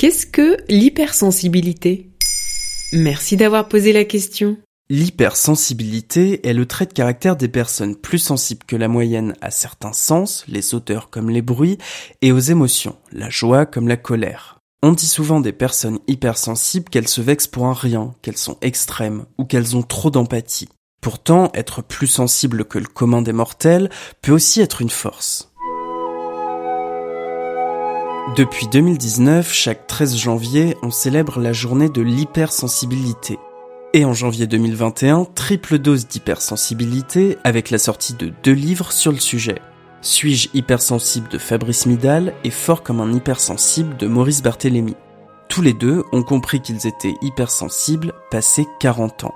Qu'est-ce que l'hypersensibilité? Merci d'avoir posé la question. L'hypersensibilité est le trait de caractère des personnes plus sensibles que la moyenne à certains sens, les odeurs comme les bruits, et aux émotions, la joie comme la colère. On dit souvent des personnes hypersensibles qu'elles se vexent pour un rien, qu'elles sont extrêmes ou qu'elles ont trop d'empathie. Pourtant, être plus sensible que le commun des mortels peut aussi être une force. Depuis 2019, chaque 13 janvier, on célèbre la journée de l'hypersensibilité. Et en janvier 2021, triple dose d'hypersensibilité avec la sortie de deux livres sur le sujet. Suis-je hypersensible de Fabrice Midal et Fort comme un hypersensible de Maurice Barthélémy? Tous les deux ont compris qu'ils étaient hypersensibles passé 40 ans.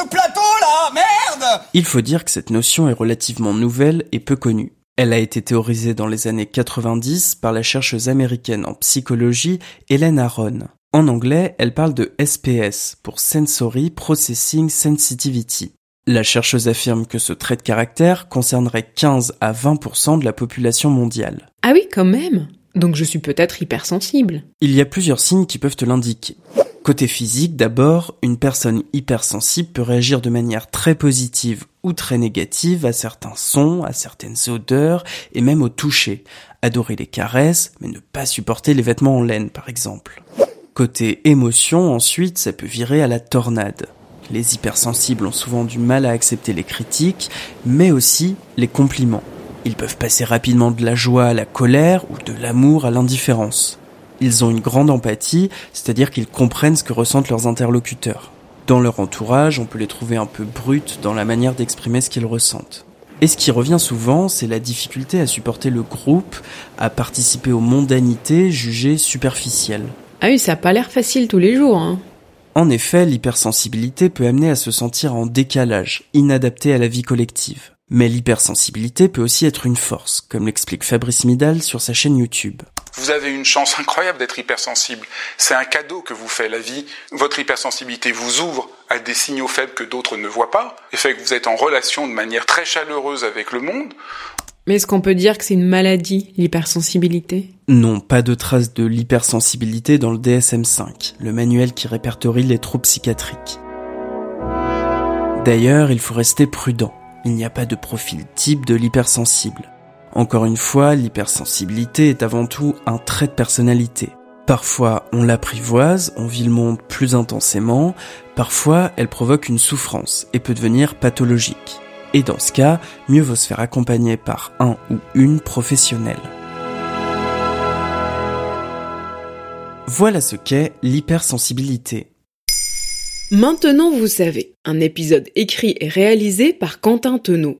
Ce plateau là, merde Il faut dire que cette notion est relativement nouvelle et peu connue. Elle a été théorisée dans les années 90 par la chercheuse américaine en psychologie Hélène Aron. En anglais, elle parle de SPS pour Sensory Processing Sensitivity. La chercheuse affirme que ce trait de caractère concernerait 15 à 20% de la population mondiale. Ah oui, quand même Donc je suis peut-être hypersensible. Il y a plusieurs signes qui peuvent te l'indiquer. Côté physique, d'abord, une personne hypersensible peut réagir de manière très positive ou très négative à certains sons, à certaines odeurs et même au toucher. Adorer les caresses, mais ne pas supporter les vêtements en laine, par exemple. Côté émotion, ensuite, ça peut virer à la tornade. Les hypersensibles ont souvent du mal à accepter les critiques, mais aussi les compliments. Ils peuvent passer rapidement de la joie à la colère ou de l'amour à l'indifférence. Ils ont une grande empathie, c'est-à-dire qu'ils comprennent ce que ressentent leurs interlocuteurs. Dans leur entourage, on peut les trouver un peu bruts dans la manière d'exprimer ce qu'ils ressentent. Et ce qui revient souvent, c'est la difficulté à supporter le groupe, à participer aux mondanités jugées superficielles. Ah oui, ça a pas l'air facile tous les jours, hein. En effet, l'hypersensibilité peut amener à se sentir en décalage, inadapté à la vie collective. Mais l'hypersensibilité peut aussi être une force, comme l'explique Fabrice Midal sur sa chaîne YouTube. Vous avez une chance incroyable d'être hypersensible. C'est un cadeau que vous fait la vie. Votre hypersensibilité vous ouvre à des signaux faibles que d'autres ne voient pas, et fait que vous êtes en relation de manière très chaleureuse avec le monde. Mais est-ce qu'on peut dire que c'est une maladie, l'hypersensibilité? Non, pas de traces de l'hypersensibilité dans le DSM-5, le manuel qui répertorie les troubles psychiatriques. D'ailleurs, il faut rester prudent. Il n'y a pas de profil type de l'hypersensible. Encore une fois, l'hypersensibilité est avant tout un trait de personnalité. Parfois, on l'apprivoise, on vit le monde plus intensément, parfois, elle provoque une souffrance et peut devenir pathologique. Et dans ce cas, mieux vaut se faire accompagner par un ou une professionnelle. Voilà ce qu'est l'hypersensibilité. Maintenant vous savez, un épisode écrit et réalisé par Quentin Tenot.